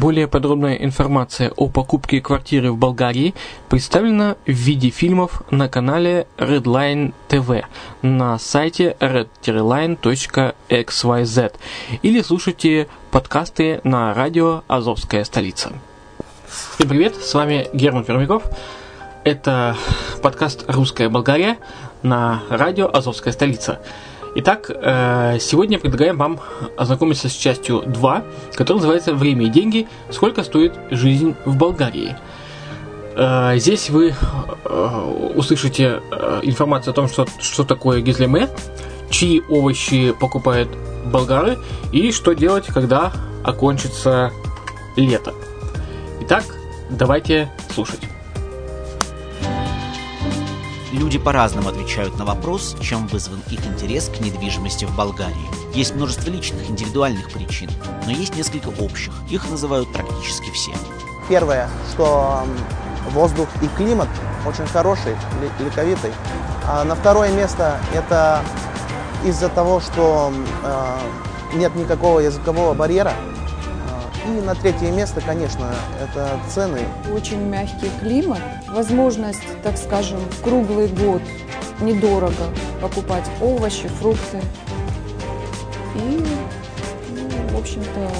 Более подробная информация о покупке квартиры в Болгарии представлена в виде фильмов на канале Redline TV на сайте red-line.xyz или слушайте подкасты на радио «Азовская столица». Всем привет, с вами Герман Пермяков. Это подкаст «Русская Болгария» на радио «Азовская столица». Итак, э, сегодня предлагаем вам ознакомиться с частью 2, которая называется «Время и деньги. Сколько стоит жизнь в Болгарии?». Э, здесь вы э, услышите информацию о том, что, что такое гизлеме, чьи овощи покупают болгары и что делать, когда окончится лето. Итак, давайте слушать. Люди по-разному отвечают на вопрос, чем вызван их интерес к недвижимости в Болгарии. Есть множество личных, индивидуальных причин, но есть несколько общих. Их называют практически все. Первое, что воздух и климат очень хороший, ликовитый. А на второе место это из-за того, что э, нет никакого языкового барьера, и на третье место, конечно, это цены. Очень мягкий климат, возможность, так скажем, круглый год недорого покупать овощи, фрукты. И, ну, в общем-то,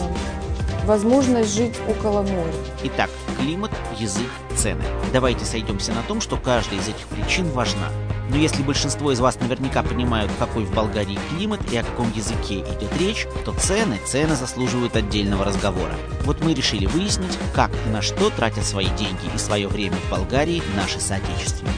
возможность жить около моря. Итак, климат, язык, цены. Давайте сойдемся на том, что каждая из этих причин важна. Но если большинство из вас наверняка понимают, какой в Болгарии климат и о каком языке идет речь, то цены, цены заслуживают отдельного разговора. Вот мы решили выяснить, как и на что тратят свои деньги и свое время в Болгарии наши соотечественники.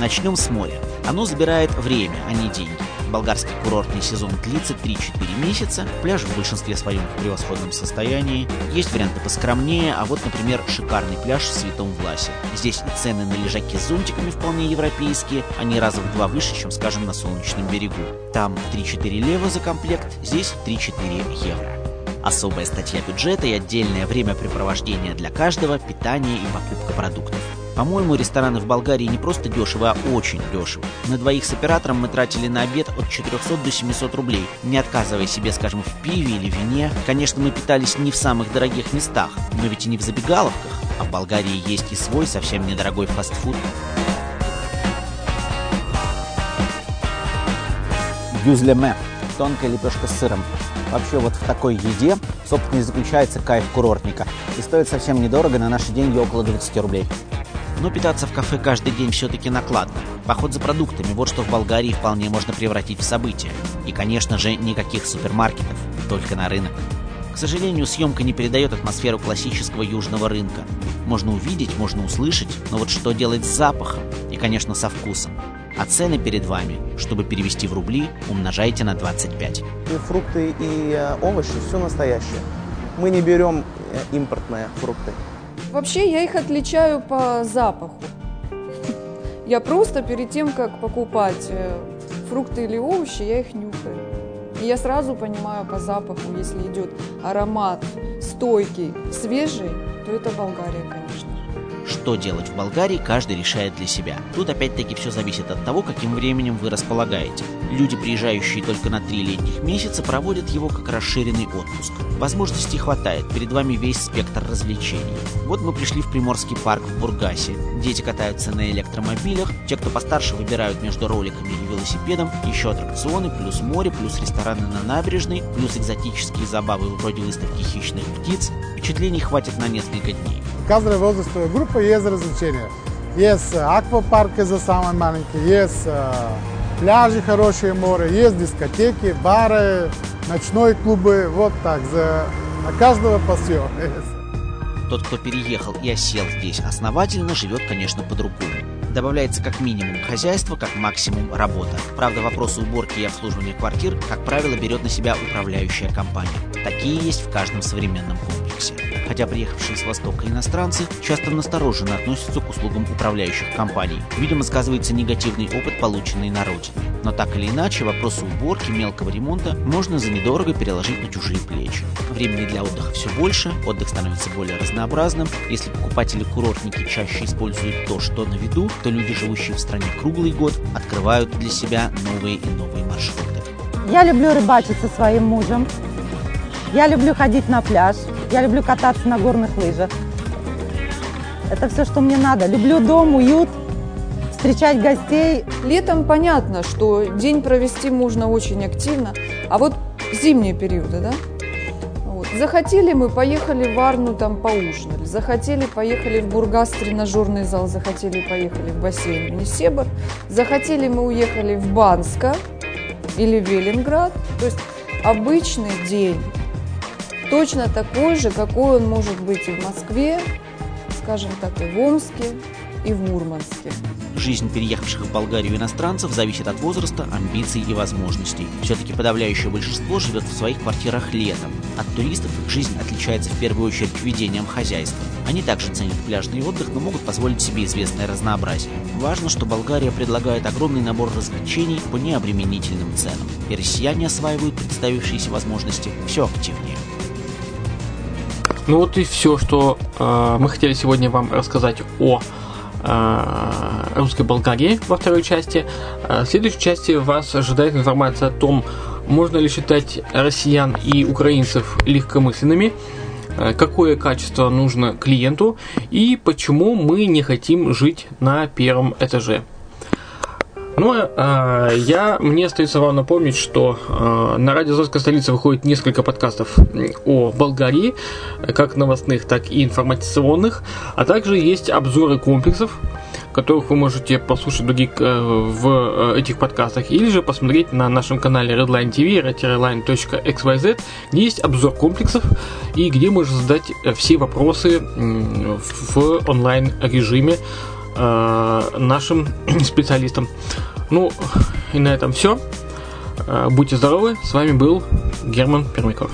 Начнем с моря. Оно забирает время, а не деньги. Болгарский курортный сезон длится 3-4 месяца, пляж в большинстве своем в превосходном состоянии. Есть варианты поскромнее, а вот, например, шикарный пляж в Святом Власе. Здесь и цены на лежаки с зонтиками вполне европейские, они раза в два выше, чем, скажем, на солнечном берегу. Там 3-4 лева за комплект, здесь 3-4 евро. Особая статья бюджета и отдельное времяпрепровождение для каждого, питание и покупка продуктов. По-моему, рестораны в Болгарии не просто дешево, а очень дешево. На двоих с оператором мы тратили на обед от 400 до 700 рублей, не отказывая себе, скажем, в пиве или вине. Конечно, мы питались не в самых дорогих местах, но ведь и не в забегаловках. А в Болгарии есть и свой совсем недорогой фастфуд. Гюзлеме – тонкая лепешка с сыром. Вообще вот в такой еде, собственно, и заключается кайф курортника. И стоит совсем недорого, на наши деньги около 20 рублей. Но питаться в кафе каждый день все-таки накладно. Поход за продуктами – вот что в Болгарии вполне можно превратить в событие. И, конечно же, никаких супермаркетов, только на рынок. К сожалению, съемка не передает атмосферу классического южного рынка. Можно увидеть, можно услышать, но вот что делать с запахом и, конечно, со вкусом. А цены перед вами, чтобы перевести в рубли, умножайте на 25. И фрукты, и э, овощи все настоящее. Мы не берем э, импортные фрукты. Вообще я их отличаю по запаху. Я просто перед тем, как покупать э, фрукты или овощи, я их нюхаю. И я сразу понимаю по запаху, если идет аромат стойкий, свежий, то это Болгария, конечно. Что делать в Болгарии, каждый решает для себя. Тут опять-таки все зависит от того, каким временем вы располагаете. Люди, приезжающие только на три летних месяца, проводят его как расширенный отпуск. Возможностей хватает, перед вами весь спектр развлечений. Вот мы пришли в Приморский парк в Бургасе. Дети катаются на электромобилях, те, кто постарше, выбирают между роликами и велосипедом, еще аттракционы, плюс море, плюс рестораны на набережной, плюс экзотические забавы вроде выставки хищных птиц. Впечатлений хватит на несколько дней. Каждая возрастная группа есть развлечения. Есть аквапарки за самые маленькие, есть пляжи, хорошие море, есть дискотеки, бары, ночные клубы. Вот так, за, на каждого пасье. Тот, кто переехал и осел здесь основательно, живет, конечно, по-другому. Добавляется как минимум хозяйство, как максимум работа. Правда, вопросы уборки и обслуживания квартир, как правило, берет на себя управляющая компания. Такие есть в каждом современном комплексе. Хотя приехавшие с Востока иностранцы часто настороженно относятся к услугам управляющих компаний. Видимо, сказывается негативный опыт, полученный на родине. Но так или иначе, вопросы уборки, мелкого ремонта можно за недорого переложить на чужие плечи. Времени для отдыха все больше, отдых становится более разнообразным. Если покупатели-курортники чаще используют то, что на виду, то люди, живущие в стране круглый год, открывают для себя новые и новые маршруты. Я люблю рыбачить со своим мужем. Я люблю ходить на пляж. Я люблю кататься на горных лыжах. Это все, что мне надо. Люблю дом, уют, встречать гостей. Летом понятно, что день провести можно очень активно, а вот зимние периоды, да? Вот. Захотели мы, поехали в Варну, там поужинали. Захотели, поехали в Бургас, тренажерный зал. Захотели, поехали в бассейн Несебр. Захотели, мы уехали в Банска или Велинград. То есть обычный день точно такой же, какой он может быть и в Москве, скажем так, и в Омске, и в Мурманске. Жизнь переехавших в Болгарию иностранцев зависит от возраста, амбиций и возможностей. Все-таки подавляющее большинство живет в своих квартирах летом. От туристов их жизнь отличается в первую очередь ведением хозяйства. Они также ценят пляжный отдых, но могут позволить себе известное разнообразие. Важно, что Болгария предлагает огромный набор развлечений по необременительным ценам. И россияне осваивают представившиеся возможности все активнее. Ну вот и все, что э, мы хотели сегодня вам рассказать о э, русской Болгарии во второй части. Э, в следующей части вас ожидает информация о том, можно ли считать россиян и украинцев легкомысленными, э, какое качество нужно клиенту и почему мы не хотим жить на первом этаже. Ну, э, я, мне остается вам напомнить, что э, на радио Азовская столица выходит несколько подкастов о Болгарии, как новостных, так и информационных, а также есть обзоры комплексов, которых вы можете послушать других, э, в этих подкастах, или же посмотреть на нашем канале Redline TV, redline.xyz, где есть обзор комплексов и где можно задать все вопросы в онлайн режиме э, нашим специалистам. Ну, и на этом все. Будьте здоровы. С вами был Герман Пермяков.